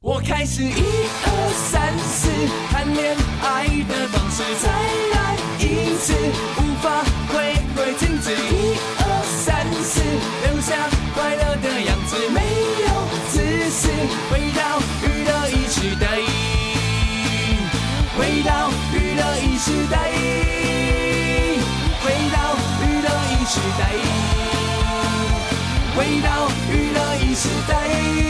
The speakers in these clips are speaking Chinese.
我开始一二三四谈恋爱的方式，再来一次，无法回归停止。一二三四，留下快乐的样子，没有自私，回到娱乐一时代，回到娱乐一时代，回到娱乐一时代，回到娱乐一时代。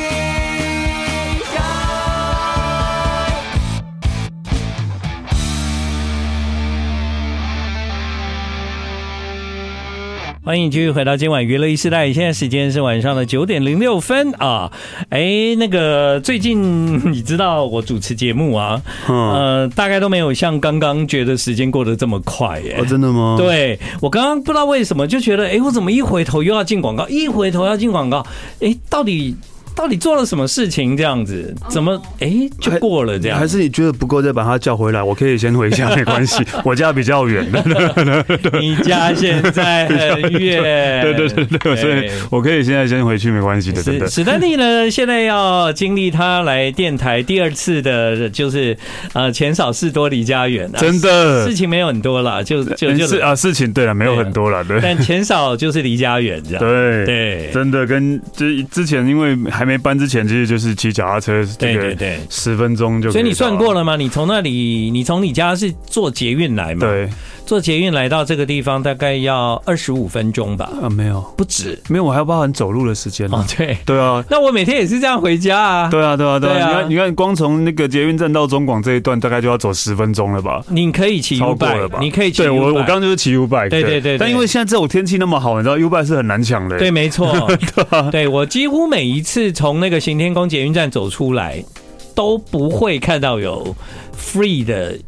欢迎继续回到今晚娱乐一时代，现在时间是晚上的九点零六分啊！哎，那个最近 你知道我主持节目啊，呃，大概都没有像刚刚觉得时间过得这么快耶。哦，真的吗？对，我刚刚不知道为什么就觉得，哎，我怎么一回头又要进广告，一回头要进广告，哎，到底？到底做了什么事情？这样子怎么哎、欸、就过了这样？还是你觉得不够再把他叫回来？我可以先回家，没关系，我家比较远。你家现在很远，对对对对，所以我可以现在先回去，没关系的。真的。史丹利呢，现在要经历他来电台第二次的，就是呃钱少事多离家远啊，真的事情没有很多了，就就就是啊事情对了，没有很多了，对。但钱少就是离家远，这样对对，真的跟之之前因为还。没搬之前，其实就是骑脚踏车，对对对，十分钟就。所以你算过了吗？你从那里，你从你家是坐捷运来吗？对，坐捷运来到这个地方大概要二十五分钟吧？啊，没有，不止，没有，我还要包含走路的时间。哦，对，对啊。那我每天也是这样回家啊。对啊，对啊，对啊。你看，你看，光从那个捷运站到中广这一段，大概就要走十分钟了吧？你可以骑 U bike 了吧？你可以骑。对我，我刚刚就是骑 U bike。对对对。但因为现在这种天气那么好，你知道 U bike 是很难抢的。对，没错。对，我几乎每一次从那个行天宫。捷运站走出来都不会看到有 free 的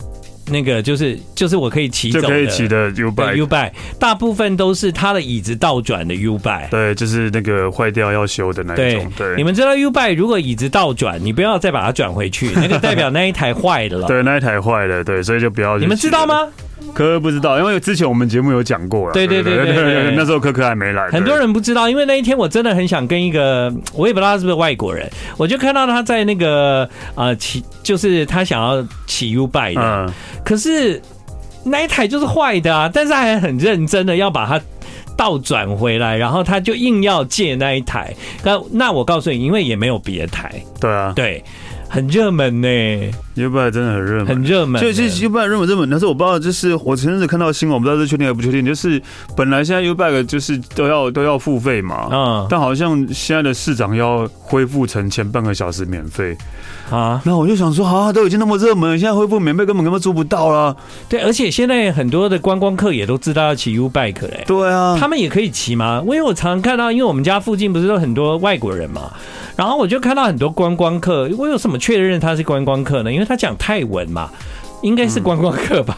那个，就是就是我可以骑走的，可以骑的 U bike U bike，大部分都是它的椅子倒转的 U bike，对，就是那个坏掉要修的那一种。对，你们知道 U bike 如果椅子倒转，你不要再把它转回去，那个代表那一台坏了。对，那一台坏了，对，所以就不要。你们知道吗？柯柯不知道，因为之前我们节目有讲过了。对对对对那时候科科还没来。很多人不知道，因为那一天我真的很想跟一个，我也不知道他是不是外国人，我就看到他在那个呃骑，就是他想要骑 U bike 的，嗯、可是那一台就是坏的啊，但是他还很认真的要把它倒转回来，然后他就硬要借那一台。那那我告诉你，因为也没有别台。对啊，对。很热门呢，U-bike 真的很热门，很热门。就其实 U-bike 热门热门，但是我不知道，就是我前阵子看到新闻，我不知道是确定还不确定。就是本来现在 U-bike 就是都要都要付费嘛，嗯，但好像现在的市长要恢复成前半个小时免费啊。那我就想说，啊，都已经那么热门，现在恢复免费根本根本做不到了。对，而且现在很多的观光客也都知道要骑 U-bike 嘞。对啊，他们也可以骑吗？因为我常常看到，因为我们家附近不是有很多外国人嘛。然后我就看到很多观光客，我有什么确认他是观光客呢？因为他讲泰文嘛，应该是观光客吧。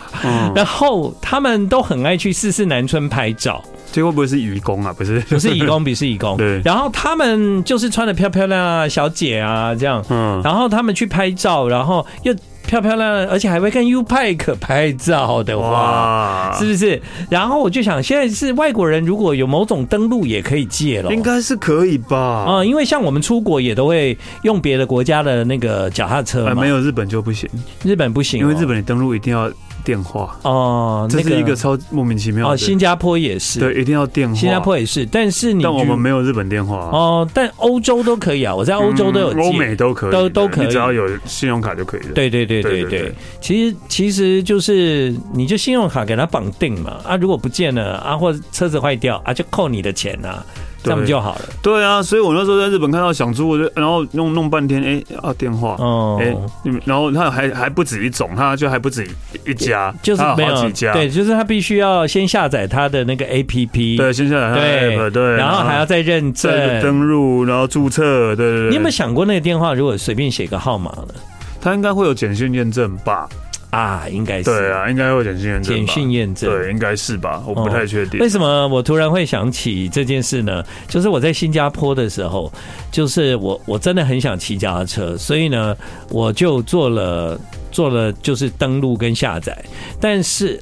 然后他们都很爱去四四南村拍照，这会不会是愚公啊？不是，不是愚公，不是愚公。对。然后他们就是穿的漂漂亮啊，小姐啊这样。嗯。然后他们去拍照，然后又。漂漂亮亮，而且还会跟 U-bike 拍照的话，哇是不是？然后我就想，现在是外国人如果有某种登录也可以借了，应该是可以吧？啊、嗯，因为像我们出国也都会用别的国家的那个脚踏车嘛，没有日本就不行，日本不行、哦，因为日本你登录一定要。电话哦，这是一个超莫名其妙。哦，新加坡也是，对，一定要电话。新加坡也是，但是你，但我们没有日本电话哦。但欧洲都可以啊，我在欧洲都有，欧美都可以，都都可以，只要有信用卡就可以了。对对对对对，其实其实就是你就信用卡给他绑定嘛啊，如果不见了啊，或者车子坏掉啊，就扣你的钱啊。这样就好了。对啊，所以我那时候在日本看到想租，我就然后弄弄半天，哎啊电话，哦，哎，然后他还还不止一种，他就还不止一家，就是没有好几家，对，就是他必须要先下载他的那个 APP，对，先下载他的 APP，对，然后还要再认证、登录，然后注册，对对对。你有没有想过那个电话如果随便写个号码呢？他应该会有简讯验证吧？啊，应该是对啊，应该会简讯验证，简讯验证，对，应该是吧，我不太确定。为什么我突然会想起这件事呢？就是我在新加坡的时候，就是我我真的很想骑脚踏车，所以呢，我就做了做了就是登录跟下载，但是。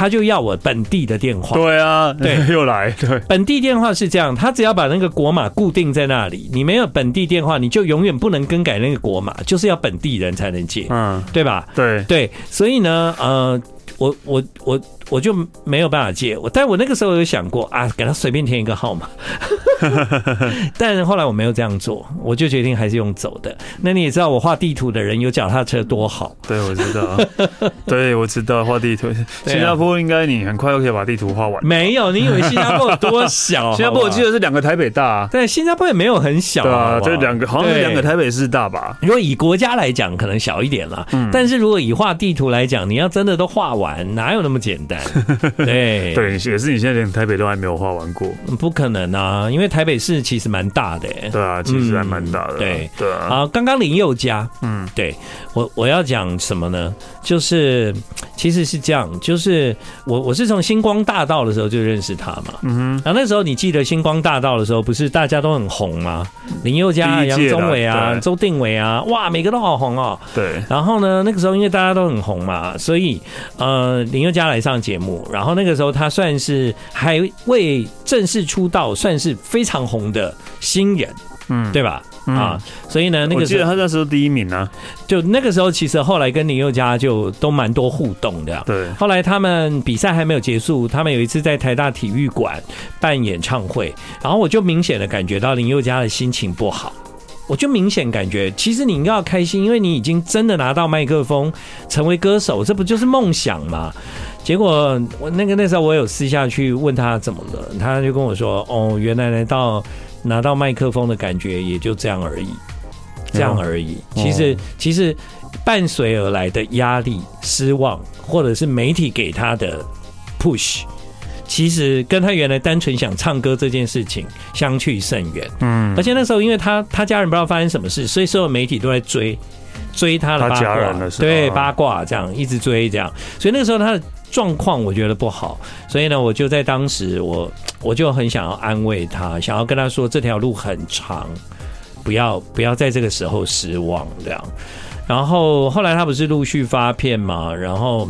他就要我本地的电话。对啊，对，又来。对，本地电话是这样，他只要把那个国码固定在那里，你没有本地电话，你就永远不能更改那个国码，就是要本地人才能接，嗯，对吧？对对，所以呢，呃，我我我。我就没有办法借我，但我那个时候有想过啊，给他随便填一个号码，但后来我没有这样做，我就决定还是用走的。那你也知道，我画地图的人有脚踏车多好。对，我知道。对，我知道画地图。新加坡应该你很快就可以把地图画完。没有，你以为新加坡有多小？新加坡我记得是两个台北大。啊对，新加坡也没有很小。对啊，就两个，好像是两个台北市大吧。如果以国家来讲，可能小一点了。嗯。但是如果以画地图来讲，你要真的都画完，哪有那么简单？对 对，也是你现在连台北都还没有画完过，不可能啊！因为台北市其实蛮大的，对啊，其实还蛮大的，对对啊。好，刚刚林宥嘉，嗯，对我我要讲什么呢？就是其实是这样，就是我我是从星光大道的时候就认识他嘛，嗯哼。然后那时候你记得星光大道的时候，不是大家都很红吗？林宥嘉、杨宗纬啊、周定伟啊，哇，每个都好红哦。对。然后呢，那个时候因为大家都很红嘛，所以呃，林宥嘉来上节目，然后那个时候他算是还未正式出道，算是非常红的新人，嗯，对吧？啊，所以呢，那个时候他那时候第一名呢，就那个时候其实后来跟林宥嘉就都蛮多互动的。对，后来他们比赛还没有结束，他们有一次在台大体育馆办演唱会，然后我就明显的感觉到林宥嘉的心情不好。我就明显感觉，其实你应该要开心，因为你已经真的拿到麦克风，成为歌手，这不就是梦想吗？结果我那个那时候我有私下去问他怎么了，他就跟我说：“哦，原来来到拿到麦克风的感觉也就这样而已，这样而已。其实其实伴随而来的压力、失望，或者是媒体给他的 push。”其实跟他原来单纯想唱歌这件事情相去甚远，嗯，而且那时候因为他他家人不知道发生什么事，所以所有媒体都在追追他的八卦，对八卦这样一直追这样，所以那个时候他的状况我觉得不好，所以呢，我就在当时我我就很想要安慰他，想要跟他说这条路很长，不要不要在这个时候失望这样，然后后来他不是陆续发片嘛，然后。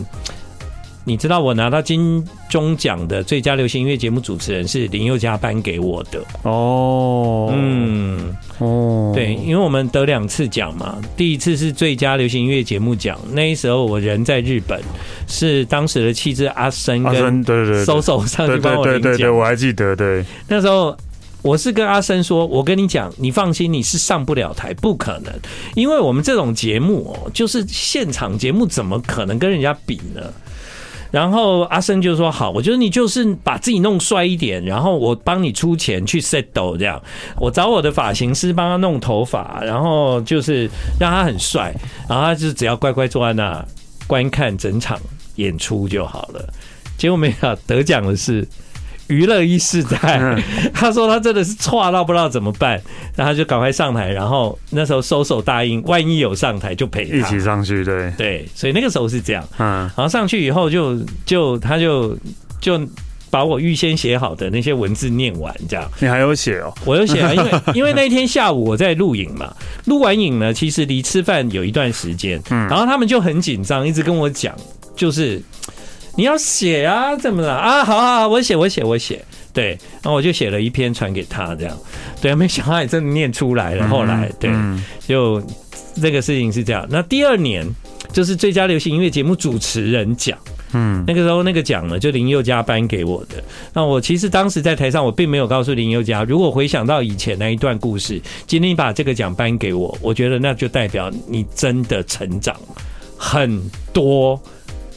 你知道我拿到金钟奖的最佳流行音乐节目主持人是林宥嘉颁给我的。哦，嗯。哦，对，因为我们得两次奖嘛，第一次是最佳流行音乐节目奖，那时候我人在日本，是当时的气质阿生跟对对对。搜搜上去帮我领奖，对对对，我还记得，对，那时候我是跟阿生说，我跟你讲，你放心，你是上不了台，不可能，因为我们这种节目哦，就是现场节目，怎么可能跟人家比呢？然后阿生就说：“好，我觉得你就是把自己弄帅一点，然后我帮你出钱去 settle 这样，我找我的发型师帮他弄头发，然后就是让他很帅，然后他就只要乖乖坐在那观看整场演出就好了。结果没想到得奖的是。”娱乐一世代，他说他真的是错到不知道怎么办，然后就赶快上台，然后那时候收手答应，万一有上台就陪他。一起上去，对。对，所以那个时候是这样，嗯，然后上去以后就就他就就把我预先写好的那些文字念完，这样。你还有写哦？我有写啊，因为 因为那一天下午我在录影嘛，录完影呢，其实离吃饭有一段时间，嗯，然后他们就很紧张，一直跟我讲，就是。你要写啊，怎么了啊？好好好，我写，我写，我写。对，然后我就写了一篇传给他，这样。对，没想到也真的念出来了。后来，对，就这个事情是这样。那第二年就是最佳流行音乐节目主持人奖，嗯，那个时候那个奖呢，就林宥嘉颁给我的。那我其实当时在台上，我并没有告诉林宥嘉，如果回想到以前那一段故事，今天你把这个奖颁给我，我觉得那就代表你真的成长很多。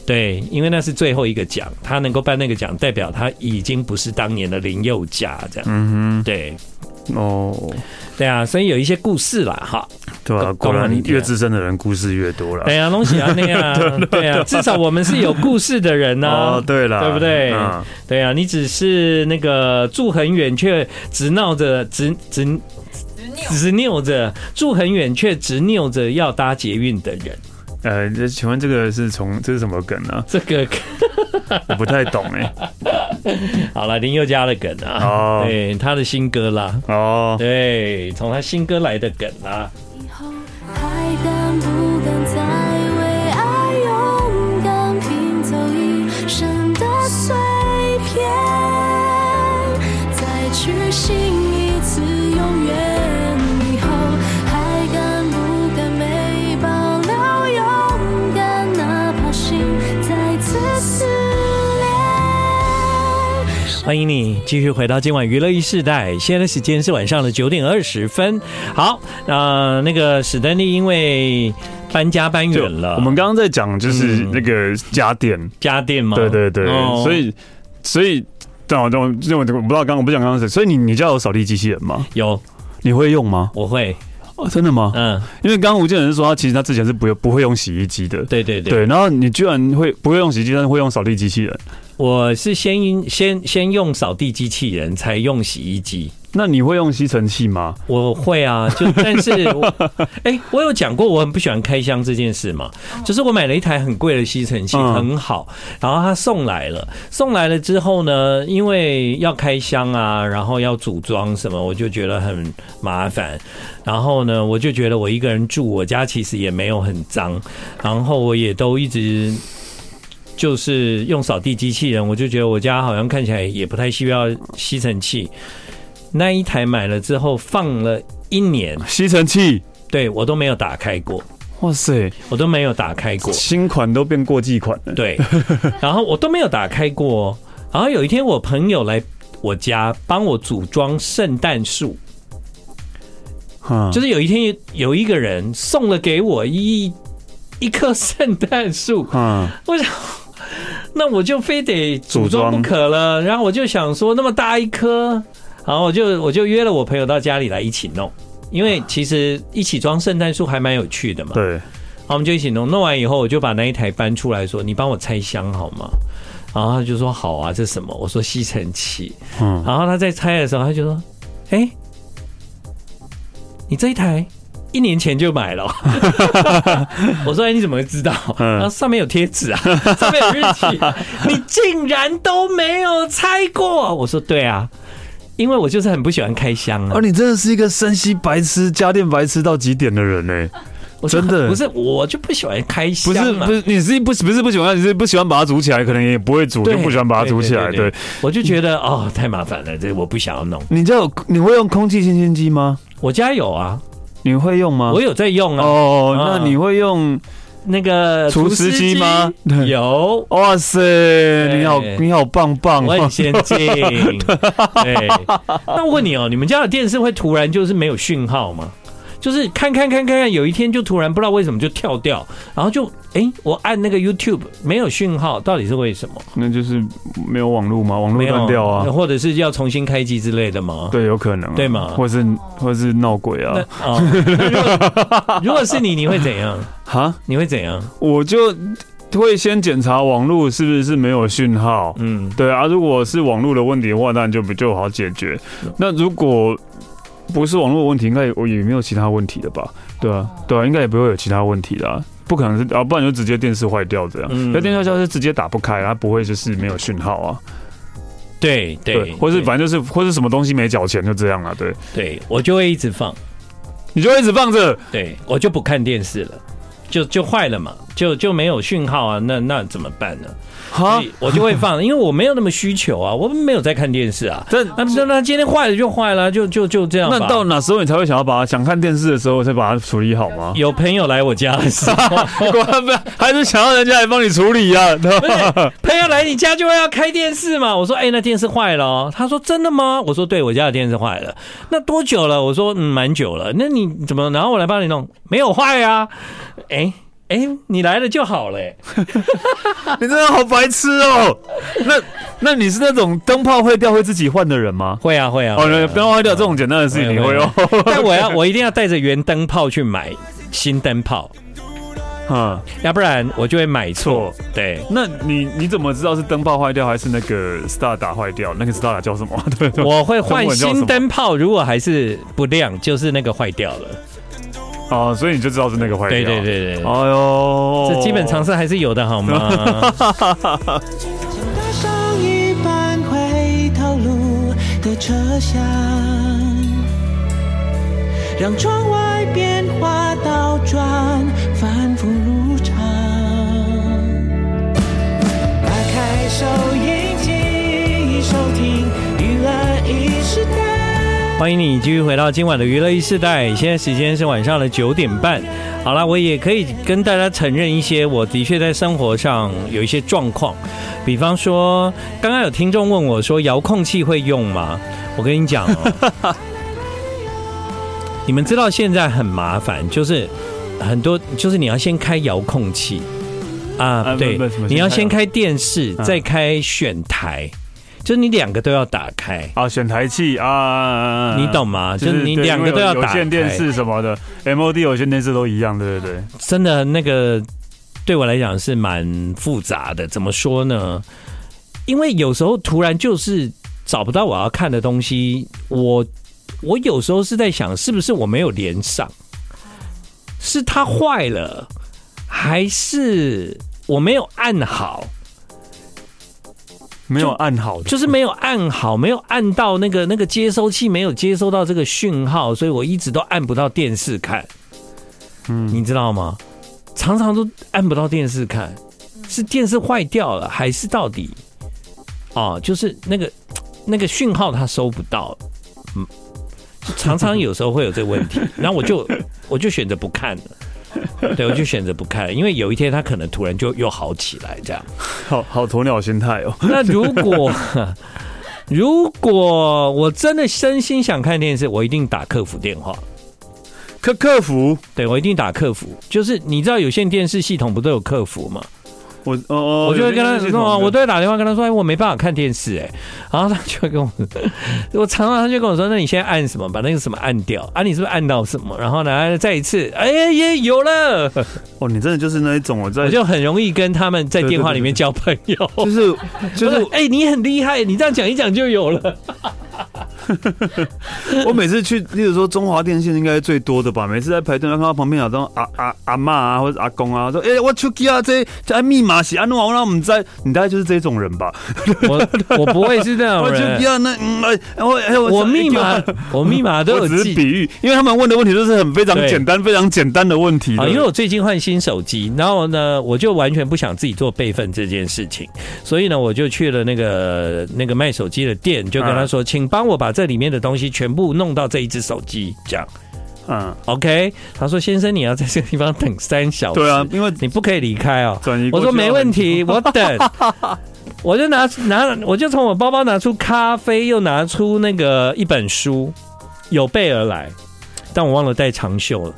对，因为那是最后一个奖，他能够颁那个奖，代表他已经不是当年的林宥嘉这样。嗯哼，对，哦，对啊，所以有一些故事啦，哈。对啊，果然越资深的人，故事越多了。对啊，东西啊那样，对啊，至少我们是有故事的人呢。哦，对了，对不对？对啊，你只是那个住很远却直闹着直直直拗着住很远却直拗着要搭捷运的人。呃，这请问这个是从这是什么梗呢、这个 我不太懂哎、好了，林宥嘉的梗啊，哦，对，他的新歌啦，哦，对，从他新歌来的梗啦。去心。欢迎你继续回到今晚娱乐一世代，现在的时间是晚上的九点二十分。好，呃，那个史丹利因为搬家搬远了，我们刚刚在讲就是那个家电，嗯、家电嘛？对对对，哦、所以所以，但我等我，我不知道刚刚我不讲刚刚谁，所以你你家有扫地机器人吗？有，你会用吗？我会。哦，真的吗？嗯，因为刚刚吴建仁说他其实他之前是不不会用洗衣机的，对对对，对，然后你居然会不会用洗衣机，但是会用扫地机器人？我是先先先用扫地机器人，才用洗衣机。那你会用吸尘器吗？我会啊，就但是，哎、欸，我有讲过我很不喜欢开箱这件事嘛。就是我买了一台很贵的吸尘器，很好，然后他送来了，送来了之后呢，因为要开箱啊，然后要组装什么，我就觉得很麻烦。然后呢，我就觉得我一个人住，我家其实也没有很脏，然后我也都一直就是用扫地机器人，我就觉得我家好像看起来也不太需要吸尘器。那一台买了之后放了一年，吸尘器，对我都没有打开过。哇塞，我都没有打开过，新款都变过季款了。对，然后我都没有打开过。然后有一天我朋友来我家帮我组装圣诞树，就是有一天有一个人送了给我一一棵圣诞树，嗯，我想 那我就非得组装不可了。然后我就想说，那么大一颗。然后我就我就约了我朋友到家里来一起弄，因为其实一起装圣诞树还蛮有趣的嘛。对，然后我们就一起弄，弄完以后我就把那一台搬出来说：“你帮我拆箱好吗？”然后他就说：“好啊，这什么？”我说：“吸尘器。”嗯，然后他在拆的时候他就说：“哎，你这一台一年前就买了。”我说：“哎，你怎么会知道？”然后上面有贴纸啊，上面有日期，你竟然都没有拆过？我说：“对啊。”因为我就是很不喜欢开箱啊！啊，你真的是一个山西白痴、家电白痴到极点的人呢！真的不是，我就不喜欢开箱。不是不是，你是不不是不喜欢，你是不喜欢把它煮起来，可能也不会煮，就不喜欢把它煮起来。对，我就觉得哦，太麻烦了，这我不想要弄。你家有你会用空气清新机吗？我家有啊，你会用吗？我有在用啊。哦，那你会用？那个除湿机吗？有，哇塞，你好，你好棒棒，我很先进。对，那我问你哦，你们家的电视会突然就是没有讯号吗？就是看看看看看，有一天就突然不知道为什么就跳掉，然后就哎、欸，我按那个 YouTube 没有讯号，到底是为什么？那就是没有网络吗？网络断掉啊，或者是要重新开机之类的吗？对，有可能、啊，对吗？或是或是闹鬼啊？哦，如果，如果是你，你会怎样？哈？你会怎样？我就会先检查网络是不是没有讯号。嗯，对啊，如果是网络的问题的话，那就不就好解决。那如果不是网络问题，应该也也没有其他问题的吧？对啊，对啊，应该也不会有其他问题啦。不可能是啊，不然就直接电视坏掉这样。那、嗯、电视坏掉是直接打不开，它不会就是没有讯号啊。对对，对，或是反正就是或是什么东西没缴钱就这样了。对，对我就会一直放，你就会一直放着。对我就不看电视了，就就坏了嘛，就就没有讯号啊，那那怎么办呢？好，我就会放，因为我没有那么需求啊，我没有在看电视啊。那那那今天坏了就坏了，就就就这样。那到哪时候你才会想要把它想看电视的时候才把它处理好吗？有朋友来我家的时候，还是想要人家来帮你处理啊？朋友来你家就会要开电视嘛？我说，哎，那电视坏了哦。他说，真的吗？我说，对，我家的电视坏了。那多久了？我说，嗯，蛮久了。那你怎么？然后我来帮你弄，没有坏啊？哎。哎、欸，你来了就好了、欸。你真的好白痴哦！那那你是那种灯泡坏掉会自己换的人吗？会啊会啊。哦，灯泡坏掉这种简单的事情你会哦。但我要我一定要带着原灯泡去买新灯泡，嗯，要不然我就会买错。对，那你你怎么知道是灯泡坏掉还是那个 Star 打坏掉？那个 Star 叫什么？对，对，我会换新灯泡，如果还是不亮，就是那个坏掉了。哦，所以你就知道是那个坏掉。对对对对。哎呦，这基本常识还是有的，好吗？让窗外变化倒转，反复如常。打开收欢迎你继续回到今晚的娱乐一世代，现在时间是晚上的九点半。好了，我也可以跟大家承认一些，我的确在生活上有一些状况，比方说，刚刚有听众问我说，遥控器会用吗？我跟你讲哦，你们知道现在很麻烦，就是很多，就是你要先开遥控器啊，对，你要先开电视，再开选台。就你两个都要打开啊，选台器啊，你懂吗？就是你两个都要打开。有线电视什么的，MOD 有线电视都一样，对不对？真的，那个对我来讲是蛮复杂的。怎么说呢？因为有时候突然就是找不到我要看的东西，我我有时候是在想，是不是我没有连上？是它坏了，还是我没有按好？没有按好，就是没有按好，没有按到那个那个接收器，没有接收到这个讯号，所以我一直都按不到电视看。嗯，你知道吗？常常都按不到电视看，是电视坏掉了，还是到底？哦，就是那个那个讯号它收不到。嗯，常常有时候会有这个问题，然后我就我就选择不看了。对，我就选择不看了，因为有一天他可能突然就又好起来，这样。好好鸵鸟心态哦。那如果如果我真的真心想看电视，我一定打客服电话。客客服？对，我一定打客服。就是你知道有线电视系统不都有客服吗？我哦哦，我就会跟他说，我都会打电话跟他说，哎，我没办法看电视，哎，然后他就会跟我，我常常他就跟我说，那你现在按什么，把那个什么按掉啊？你是不是按到什么？然后呢，再一次，哎呀，也有了。哦，你真的就是那一种，我在，我就很容易跟他们在电话里面交朋友，就是就是，哎，你很厉害，你这样讲一讲就有了。我每次去，例如说中华电信应该是最多的吧。每次在排队，要看到旁边有这种阿阿阿妈啊，或者阿公啊，说：“哎、欸，我出去啊，这这密码写安怎？我让我们在，你大概就是这种人吧。我”我我不会是这样人。我出去啊，那嗯，我我密码我密码都有记。只是比喻，因为他们问的问题都是很非常简单、非常简单的问题。啊，因为我最近换新手机，然后呢，我就完全不想自己做备份这件事情，所以呢，我就去了那个那个卖手机的店，就跟他说：“请帮我把。”这里面的东西全部弄到这一只手机，这样，嗯，OK。他说：“先生，你要在这个地方等三小时，对啊，因为你不可以离开哦。”我说：“没问题，我等。”我就拿拿，我就从我包包拿出咖啡，又拿出那个一本书，有备而来，但我忘了带长袖了。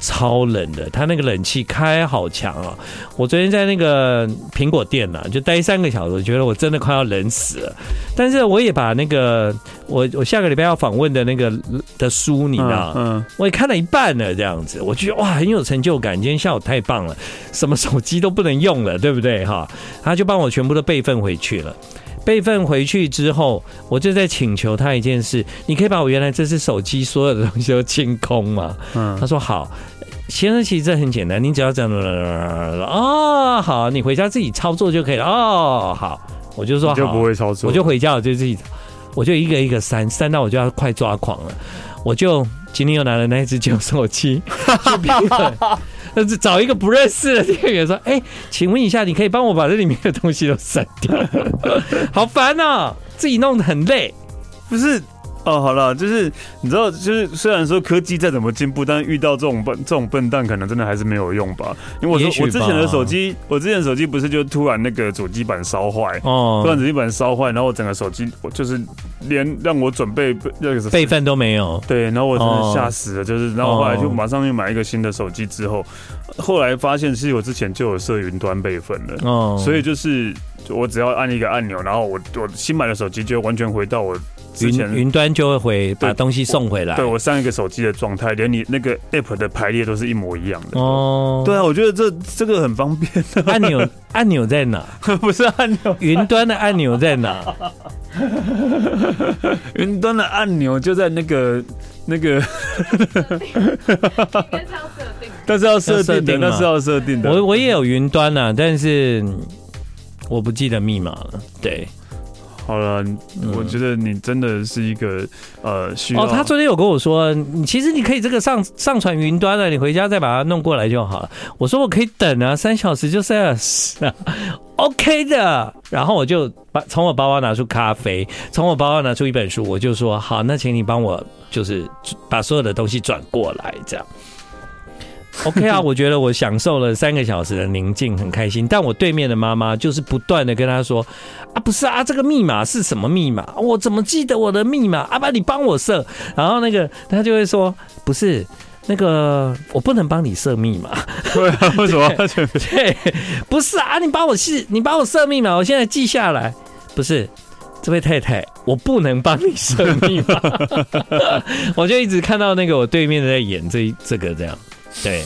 超冷的，他那个冷气开好强啊！我昨天在那个苹果店呢，就待三个小时，我觉得我真的快要冷死了。但是我也把那个我我下个礼拜要访问的那个的书，你知道，嗯，我也看了一半了，这样子，我觉得哇，很有成就感。今天下午太棒了，什么手机都不能用了，对不对？哈，他就帮我全部都备份回去了。备份回去之后，我就在请求他一件事：你可以把我原来这支手机所有的东西都清空吗？嗯，他说好。先生，其实这很简单，你只要这样哦，好，你回家自己操作就可以了。哦，好，我就说好，就不会操作，我就回家，我就自己，我就一个一个删，删到我就要快抓狂了。我就今天又拿了那一支旧手机去备份，那是找一个不认识的店员说：“哎、请问一下，你可以帮我把这里面的东西都删掉？”好烦哦，自己弄得很累，不是。哦，好了，就是你知道，就是虽然说科技再怎么进步，但是遇到这种笨这种笨蛋，可能真的还是没有用吧。因为我说我之前的手机，我之前的手机不是就突然那个主机板烧坏，哦，突然主机板烧坏，然后我整个手机我就是连让我准备那个备份都没有，对，然后我真的吓死了，就是然后后来就马上又买一个新的手机之后，后来发现是我之前就有设云端备份了，哦，所以就是我只要按一个按钮，然后我我新买的手机就完全回到我。云云端就会回把东西送回来。对，我上一个手机的状态，连你那个 app 的排列都是一模一样的。哦，对啊，我觉得这这个很方便。按钮按钮在哪？不是按钮，云端的按钮在哪？云端的按钮就在那个那个。但是要设定的，那是要设定的。我我也有云端啊，但是我不记得密码了。对。好了，我觉得你真的是一个呃需要。哦，他昨天有跟我说，你其实你可以这个上上传云端了，你回家再把它弄过来就好了。我说我可以等啊，三小时就三小时啊，OK 的。然后我就把从我包包拿出咖啡，从我包包拿出一本书，我就说好，那请你帮我就是把所有的东西转过来，这样。OK 啊，我觉得我享受了三个小时的宁静，很开心。但我对面的妈妈就是不断的跟他说：“啊，不是啊，这个密码是什么密码？我怎么记得我的密码？阿爸，你帮我设。”然后那个他就会说：“不是，那个我不能帮你设密码。”对啊，为什么？对，不是啊，你帮我记，你帮我设密码，我现在记下来。不是，这位太太，我不能帮你设密码。我就一直看到那个我对面的在演这这个这样。对，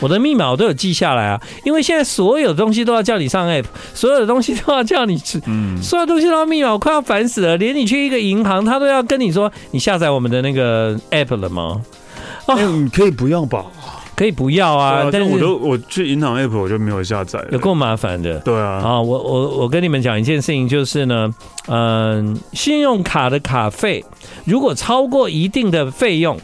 我的密码我都有记下来啊，因为现在所有东西都要叫你上 app，所有的东西都要叫你去，嗯，所有东西都要密码，我快要烦死了。连你去一个银行，他都要跟你说，你下载我们的那个 app 了吗？哦、欸，你可以不要吧？可以不要啊，啊但是我都我去银行 app 我就没有下载，有够麻烦的。对啊，啊，我我我跟你们讲一件事情，就是呢，嗯，信用卡的卡费如果超过一定的费用。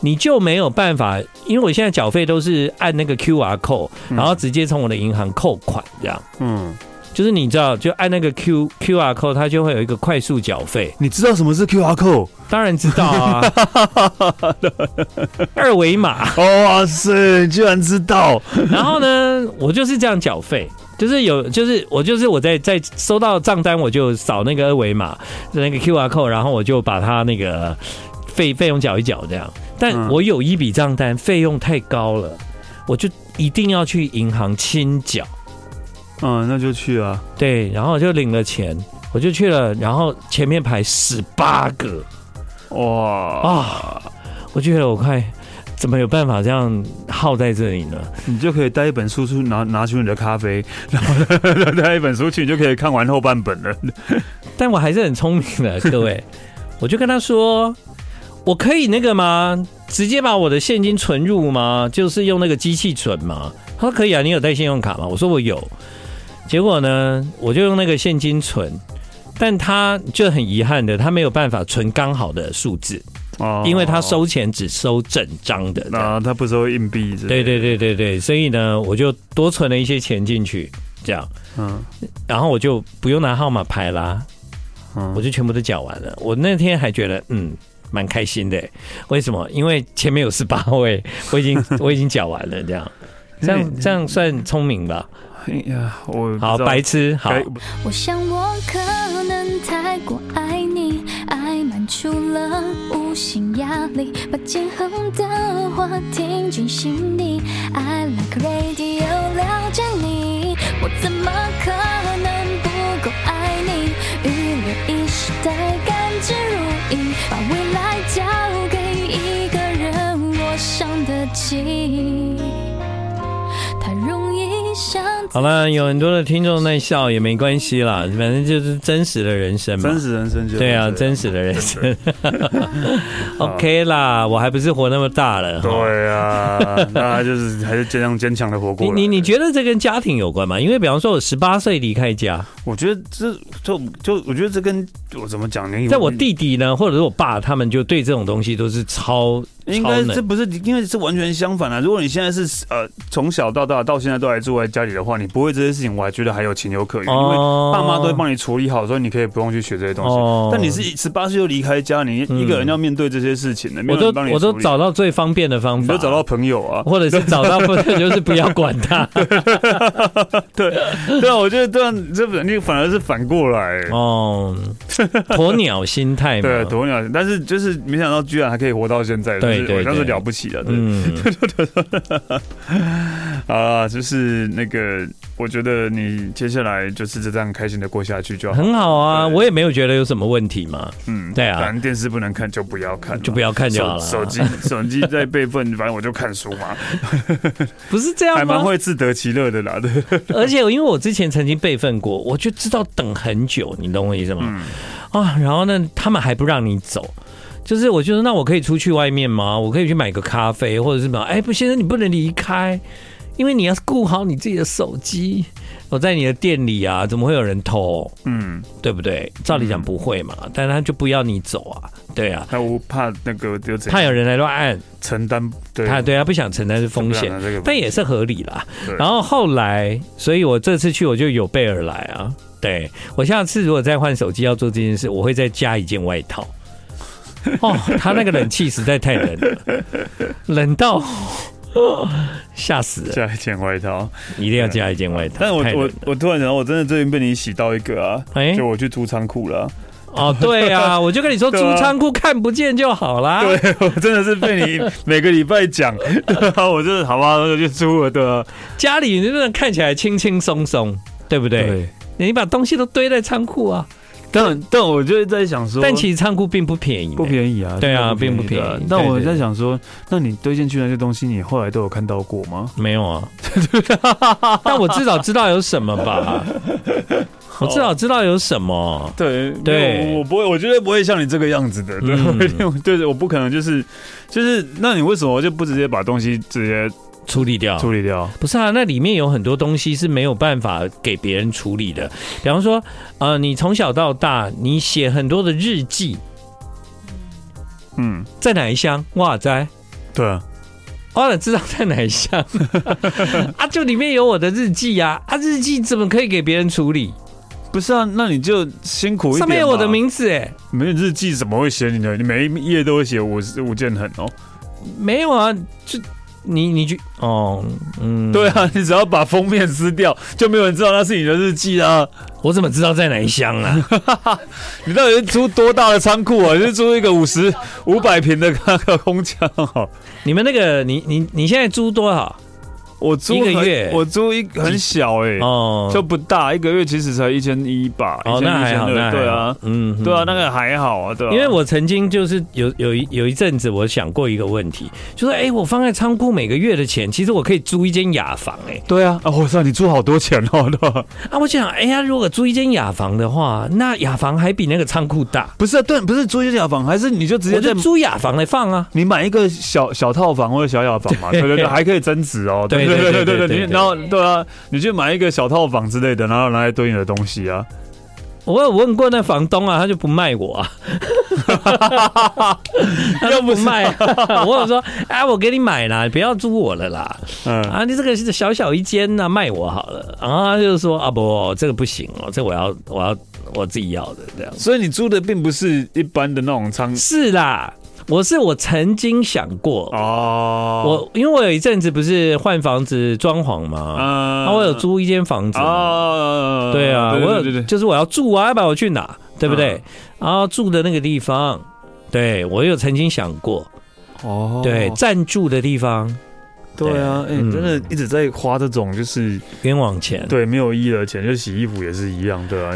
你就没有办法，因为我现在缴费都是按那个 QR code，然后直接从我的银行扣款，这样。嗯，就是你知道，就按那个 Q QR code，它就会有一个快速缴费。你知道什么是 QR code？当然知道啊，二维码。哇塞，居然知道！然后呢，我就是这样缴费，就是有，就是我就是我在在收到账单，我就扫那个二维码，那个 QR code，然后我就把它那个。费费用缴一缴这样，但我有一笔账单费用太高了，我就一定要去银行清缴。嗯，那就去啊。对，然后我就领了钱，我就去了，然后前面排十八个，哇啊！我觉得我快怎么有办法这样耗在这里呢？你就可以带一本书出拿拿出你的咖啡，然后带一本书去，你就可以看完后半本了。但我还是很聪明的，各位，我就跟他说。我可以那个吗？直接把我的现金存入吗？就是用那个机器存吗？他说可以啊，你有带信用卡吗？我说我有。结果呢，我就用那个现金存，但他就很遗憾的，他没有办法存刚好的数字哦，因为他收钱只收整张的，啊，他不收硬币。对对对对对，所以呢，我就多存了一些钱进去，这样，嗯，然后我就不用拿号码牌啦，嗯，我就全部都缴完了。我那天还觉得，嗯。蛮开心的，为什么？因为前面有十八位，我已经我已经讲完了，这样，这样这样算聪明吧？哎呀，我好白痴，好。我想我可能太过爱你，爱满出了无形压力，把今后的话听进心底。I like radio，了解你，我怎么可能？一时的甘之如饴，把未来交给一个人，我想得起，太容易。好了，有很多的听众在笑也没关系啦，反正就是真实的人生嘛。真实人生就对啊，真实的人生。OK 啦，我还不是活那么大了。对啊，那就是还是尽量坚强的活过。你你你觉得这跟家庭有关吗？因为比方说我十八岁离开家，我觉得这就就我觉得这跟我怎么讲呢？在我弟弟呢，或者是我爸，他们就对这种东西都是超。应该这不是，因为是完全相反啊。如果你现在是呃从小到大到现在都还住在家里的话，你不会这些事情，我还觉得还有情有可原，因为爸妈都会帮你处理好，所以你可以不用去学这些东西。但你是十八岁就离开家，你一个人要面对这些事情的，没有人帮你。我都找到最方便的方法，你就找到朋友啊，或者是找到朋友，就是不要管他。对对啊，我觉得这样这你反而是反过来。哦，鸵鸟心态嘛。对，鸵鸟，但是就是没想到居然还可以活到现在，对对，那是了不起的，对，嗯，啊，就是那个，我觉得你接下来就是这样开心的过下去就好，很好啊，我也没有觉得有什么问题嘛，嗯，对啊，反正电视不能看就不要看，就不要看就好了，手机手机 在备份，反正我就看书嘛，不是这样吗？还蛮会自得其乐的啦，对，而且因为我之前曾经备份过，我就知道等很久，你懂我意思吗？啊，然后呢，他们还不让你走。就是我就说，那我可以出去外面吗？我可以去买个咖啡，或者是什么？哎，不，先生，你不能离开，因为你要顾好你自己的手机。我在你的店里啊，怎么会有人偷？嗯，对不对？照理讲不会嘛，嗯、但他就不要你走啊，对啊，他怕那个就怕有人来乱按承担，对，他对他不想承担是风险，这个、但也是合理啦。然后后来，所以我这次去我就有备而来啊。对，我下次如果再换手机要做这件事，我会再加一件外套。哦，他那个冷气实在太冷了，冷到 吓死了！加一件外套，一定要加一件外套。但我我我突然想到，我真的最近被你洗到一个啊！哎，就我去租仓库了。哦，对啊，我就跟你说，租仓库看不见就好啦。对，我真的是被你每个礼拜讲，我就是好吧，我就租了的。家里真的看起来轻轻松松，对不对？对，你把东西都堆在仓库啊。但但我就在想说，但其实仓库并不便宜，不便宜啊。对啊，并不便宜。但我在想说，那你堆进去那些东西，你后来都有看到过吗？没有啊。但我至少知道有什么吧。我至少知道有什么。对对，我不会，我觉得不会像你这个样子的。对对，我不可能就是就是，那你为什么就不直接把东西直接？处理掉，处理掉，不是啊？那里面有很多东西是没有办法给别人处理的。比方说，呃，你从小到大，你写很多的日记，嗯，在哪一箱？哇塞，对啊，我哪知道在哪一箱？啊，就里面有我的日记呀！啊，日记怎么可以给别人处理？不是啊，那你就辛苦一点。上面有我的名字哎，没有日记怎么会写你的？你每一页都会写吴吴建衡哦？没有啊，就。你你去哦，嗯，对啊，你只要把封面撕掉，就没有人知道那是你的日记啊。我怎么知道在哪一箱啊？你到底是租多大的仓库啊？你是租一个五十五百平的那个空间？你们那个，你你你现在租多少？我租一个月，我租一很小哎、欸，哦，就不大，一个月其实才一千一吧。哦，那还好，那对啊，嗯，对啊，那个还好啊，对啊。因为我曾经就是有有一有一阵子，我想过一个问题，就是哎、欸，我放在仓库每个月的钱，其实我可以租一间雅房哎、欸。对啊，啊，我知道你租好多钱哦，对吧？啊，我想，哎呀，如果租一间雅房的话，那雅房还比那个仓库大。不是、啊，对，不是租一间雅房，还是你就直接在租雅房来放啊？你买一个小小套房或者小雅房嘛，对对对，还可以增值哦。对对对对对对。然后对啊，你去买一个小套房之类的，然后拿来堆你的东西啊。我有问过那房东啊，他就不卖我啊，他就不卖。我有说，哎，我给你买啦，不要租我了啦。嗯啊，你这个是小小一间呐，卖我好了。然后他就说啊，不，这个不行哦，这我要我要我自己要的这样。所以你租的并不是一般的那种仓，是啦。我是我曾经想过哦，我因为我有一阵子不是换房子装潢嘛，啊，我有租一间房子啊，对啊，我有就是我要住啊，要不然我去哪，对不对？然后住的那个地方，对我有曾经想过。哦，对，暂住的地方。对啊，哎，真的一直在花这种就是冤枉钱，对，没有意义的钱，就洗衣服也是一样，对啊。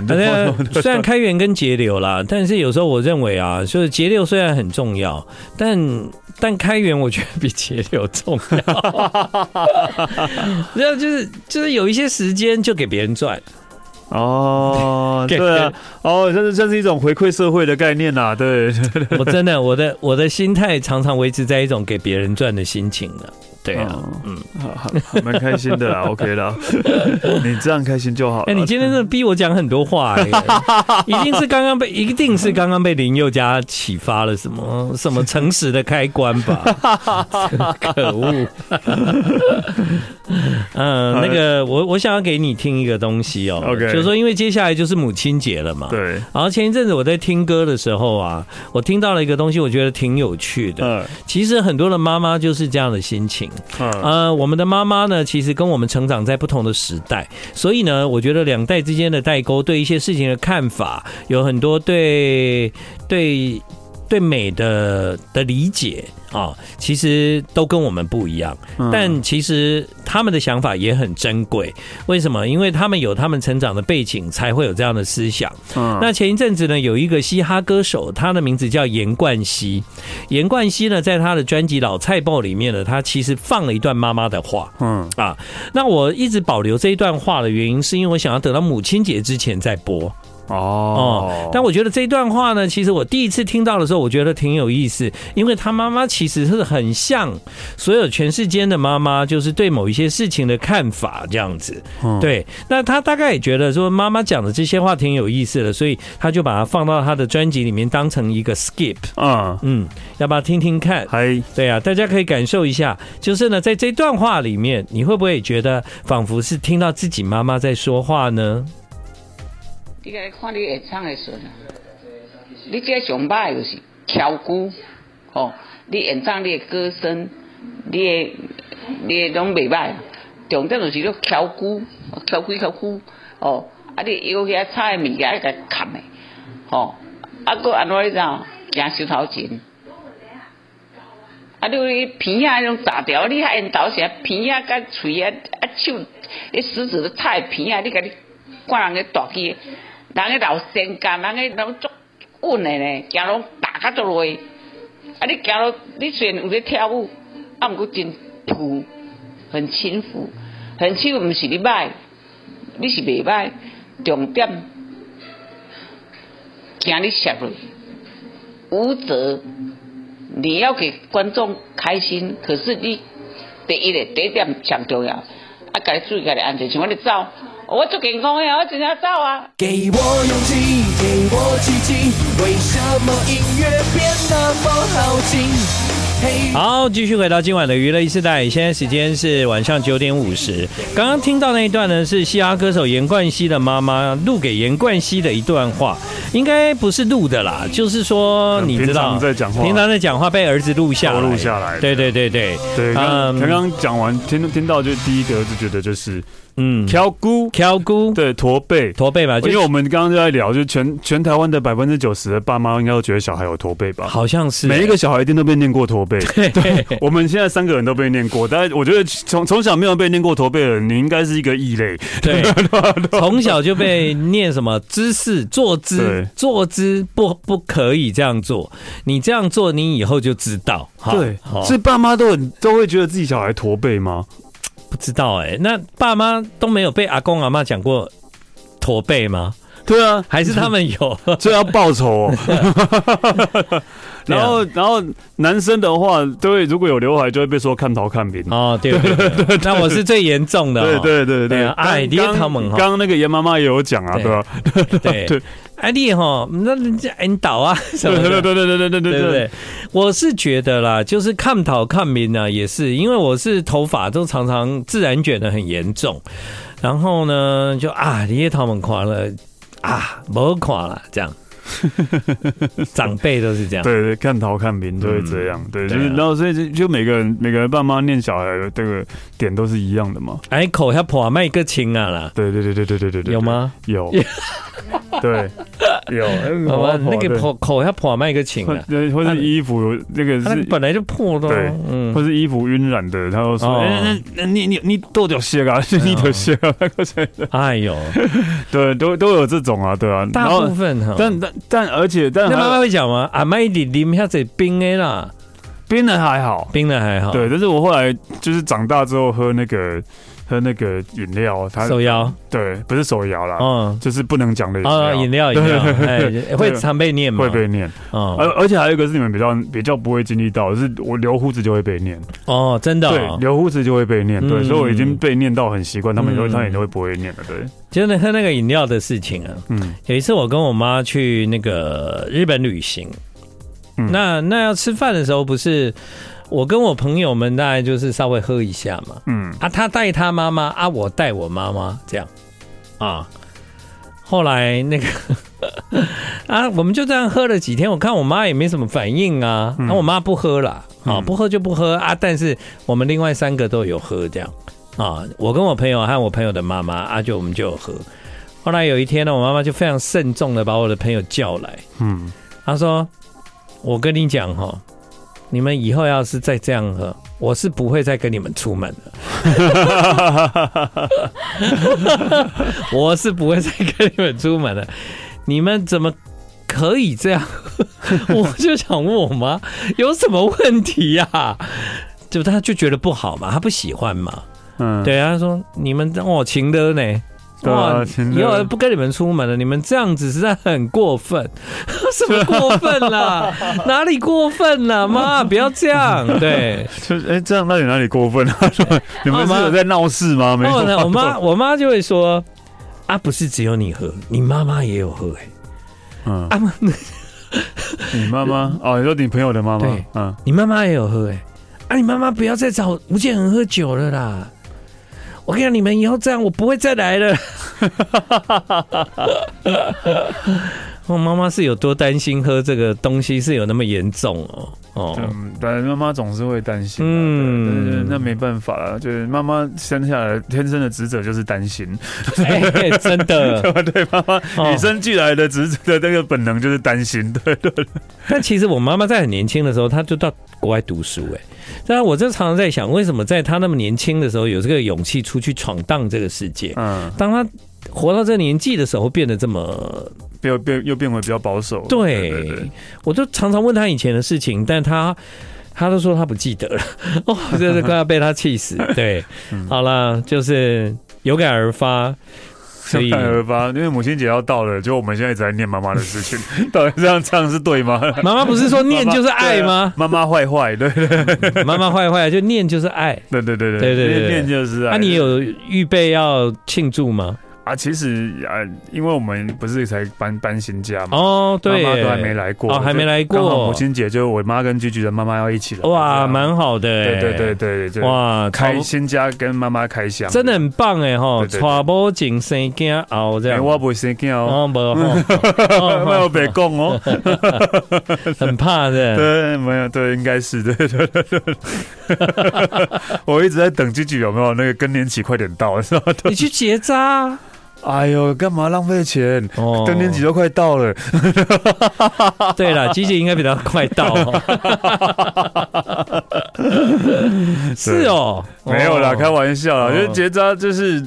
虽然开源跟节流啦，但是有时候我认为啊，就是节流虽然很重要，但但开源我觉得比节流重要。这 样就是就是有一些时间就给别人赚。哦，对啊，哦，这是这是一种回馈社会的概念呐、啊。对，我真的我的我的心态常常维持在一种给别人赚的心情了。对啊，嗯，好，蛮开心的啦，OK 啦，你这样开心就好。哎，你今天真的逼我讲很多话，欸，一定是刚刚被，一定是刚刚被林宥嘉启发了什么什么诚实的开关吧？可恶！嗯，那个我我想要给你听一个东西哦，OK，就是说因为接下来就是母亲节了嘛，对。然后前一阵子我在听歌的时候啊，我听到了一个东西，我觉得挺有趣的。嗯，其实很多的妈妈就是这样的心情。呃，我们的妈妈呢，其实跟我们成长在不同的时代，所以呢，我觉得两代之间的代沟，对一些事情的看法，有很多对对。对美的的理解啊，其实都跟我们不一样，但其实他们的想法也很珍贵。为什么？因为他们有他们成长的背景，才会有这样的思想。嗯那前一阵子呢，有一个嘻哈歌手，他的名字叫严冠希。严冠希呢，在他的专辑《老菜报》里面呢，他其实放了一段妈妈的话。嗯啊，那我一直保留这一段话的原因，是因为我想要等到母亲节之前再播。哦，哦，但我觉得这段话呢，其实我第一次听到的时候，我觉得挺有意思，因为他妈妈其实是很像所有全世界的妈妈，就是对某一些事情的看法这样子。对，那他大概也觉得说妈妈讲的这些话挺有意思的，所以他就把它放到他的专辑里面当成一个 skip。啊，嗯，要不要听听看？嗨，对啊，大家可以感受一下，就是呢，在这段话里面，你会不会觉得仿佛是听到自己妈妈在说话呢？你该看你演唱的时候，你这上摆就是敲鼓，哦，你演唱你的歌声，你的你拢袂歹，重点就是你挑骨，挑骨挑骨，哦，啊你腰遐差诶物件爱甲砍诶，吼，啊搁安怎你知影？惊收头前，啊你鼻仔迄种大条，你还缘投啥？鼻仔甲喙啊啊手，你食指都差鼻仔，你甲你看人个大机，人个老性感，人个拢足稳诶呢，行拢大甲足累，啊你行路你虽然有咧跳舞，啊毋过真浮。很轻浮，很轻浮，毋是你歹，你是袂歹。重点，惊你摄落，舞者，你要给观众开心，可是你第一个第一点上重要，啊，该注意家己安全，像我哋走，我做健康呀，我真正走啊。给我勇气，给我奇迹，为什么音乐变那么好听？好，继续回到今晚的娱乐一时代，现在时间是晚上九点五十。刚刚听到那一段呢，是嘻哈歌手严冠希的妈妈录给严冠希的一段话，应该不是录的啦，就是说你知道，平常在讲话，平常在讲话被儿子录下来，录下来，对对对对对。刚刚讲完，听听到就第一个就觉得就是。嗯，挑骨，挑骨，对，驼背，驼背吧，因为我们刚刚就在聊，就全全台湾的百分之九十的爸妈应该都觉得小孩有驼背吧？好像是，每一个小孩一定都被念过驼背。对，对，我们现在三个人都被念过，但是我觉得从从小没有被念过驼背的人，你应该是一个异类。对，从小就被念什么姿势、坐姿、坐姿不不可以这样做，你这样做，你以后就知道。对，所以爸妈都很都会觉得自己小孩驼背吗？不知道哎、那爸妈都没有被阿公阿妈讲过驼背吗？对啊，还是他们有，这要报仇、喔。然后，然后男生的话，都会如果有刘海，就会被说看头看面。哦，对对 对，那我是最严重的、喔。对对对。对，哎，刚他们刚刚那个严妈妈也有讲啊，对。吧？对。对，哎，你哈，那人家引导啊什么的，对对对对对对对对。我是觉得啦，就是看头看面呢，也是因为我是头发都常常自然卷的很严重，然后呢，就啊，你也他们夸了啊，无看了这样。长辈都是这样，对对，看头看面都会这样，嗯、对，就是然后所以就就每个人每个人爸妈念小孩的这个点都是一样的嘛。哎，口要破卖个情啊啦，对对对对对对对对，有吗？有，对，有。好吧，那个破口要破卖个情啊，对，或是衣服那个是本来就破的，对，嗯，或是衣服晕染的，他就说，哎，那你你你多掉血啊，你掉血啊，那个谁？哎呦，对，都都有这种啊，对啊，大部分哈，但但。但而且，但那妈妈会讲吗？阿妈一点啉下子冰的啦，冰的还好，冰的还好。对，但是我后来就是长大之后喝那个喝那个饮料，它手摇，对，不是手摇啦，嗯，就是不能讲的饮料，饮料，哎，会常被念吗？会被念，嗯，而而且还有一个是你们比较比较不会经历到，是我留胡子就会被念。哦，真的，对，留胡子就会被念，对，所以我已经被念到很习惯，他们以后他也都会不会念了，对。就是喝那个饮料的事情啊，嗯，有一次我跟我妈去那个日本旅行，嗯，那那要吃饭的时候，不是我跟我朋友们大概就是稍微喝一下嘛，嗯，啊，他带他妈妈啊，我带我妈妈这样。啊，后来那个 啊，我们就这样喝了几天，我看我妈也没什么反应啊，那我妈不喝了，啊，不喝就不喝啊，但是我们另外三个都有喝这样。啊，我跟我朋友和我朋友的妈妈啊，就我们就有喝。后来有一天呢，我妈妈就非常慎重的把我的朋友叫来，嗯，她说：“我跟你讲哈，你们以后要是再这样喝，我是不会再跟你们出门的。我是不会再跟你们出门的。你们怎么可以这样？我就想问我妈有什么问题呀、啊？就她就觉得不好嘛，她不喜欢嘛。”嗯，对啊，他说你们哦，情的呢，哇，以后不跟你们出门了，你们这样子实在很过分，什么过分啦？哪里过分了？妈，不要这样，对，就哎，这样到底哪里过分啊？说你们是有在闹事吗？没有，我妈我妈就会说啊，不是只有你喝，你妈妈也有喝哎，嗯，啊，你妈妈哦，你说你朋友的妈妈，嗯，你妈妈也有喝哎，啊，你妈妈不要再找吴建恒喝酒了啦。我跟你讲，你们以后这样，我不会再来了。我妈妈是有多担心喝这个东西是有那么严重哦？哦，嗯，反正妈妈总是会担心，嗯，那没办法了，就是妈妈生下来天生的职责就是担心，欸、真的，对，妈妈与生俱来的职责的那个本能就是担心，对对，对。但其实我妈妈在很年轻的时候，她就到国外读书，哎，当然我就常常在想，为什么在她那么年轻的时候有这个勇气出去闯荡这个世界？嗯，当她活到这个年纪的时候，变得这么。又变又变回比较保守。对，我就常常问他以前的事情，但他他都说他不记得了。哦，真是快要被他气死。对，嗯、好了，就是有感而发，所以有感而发，因为母亲节要到了，就我们现在一直在念妈妈的事情，到底这样唱是对吗？妈妈不是说念就是爱吗？妈妈坏坏，对对，妈妈坏坏就念就是爱，对对对对对念就是爱。那、啊、你有预备要庆祝吗？啊，其实啊，因为我们不是才搬搬新家嘛，哦，对，妈妈都还没来过，哦，还没来过。母亲节就我妈跟居居的妈妈要一起来，哇，蛮好的，对对对对对，哇，开新家跟妈妈开箱，真的很棒哎哈，娶某进生囝哦这样，我不会生囝哦，没有，没有别讲哦，很怕的，对，没有，对，应该是对对对对，我一直在等居居有没有那个更年期快点到，是吧？你去结扎。哎呦，干嘛浪费钱？哦，更年期都快到了。对了，季节应该比较快到。是哦，没有啦，开玩笑啦，就结扎就是。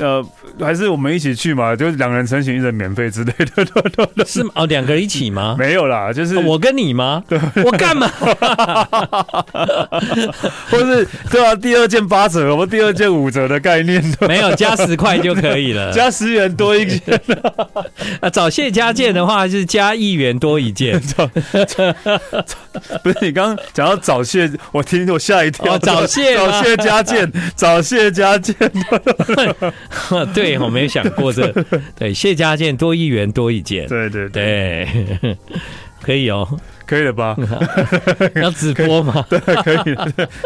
呃，还是我们一起去嘛，就是两人成行，一人免费之类的，对对对，是哦，两个人一起吗？没有啦，就是我跟你吗？对，我干嘛？或是对啊，第二件八折，我们第二件五折的概念，没有加十块就可以了，加十元多一件。啊，早谢加件的话是加一元多一件。不是你刚刚讲到早谢，我听我吓一跳。早谢，早谢加件，早谢加件。对，我没有想过这。对，谢家健多一元多一件。对对对，对，可以哦，可以了吧？要直播吗？对，可以，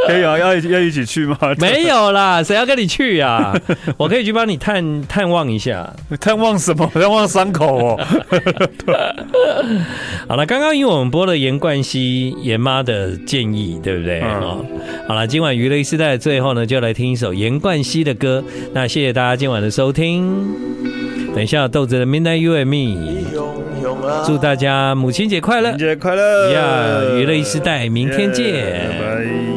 可以啊，要要一起去吗？没有啦，谁要跟你去呀？我可以去帮你探探望一下。探望什么？探望伤口哦。好了，刚刚因为我们播了严冠希严妈的建议，对不对？嗯。好了，今晚娱乐一世代的最后呢，就来听一首严冠希的歌。那谢谢大家今晚的收听。等一下，豆子的 Midnight You and Me，祝大家母亲节快乐！母亲节快乐！呀，娱乐一时代，明天见。拜拜。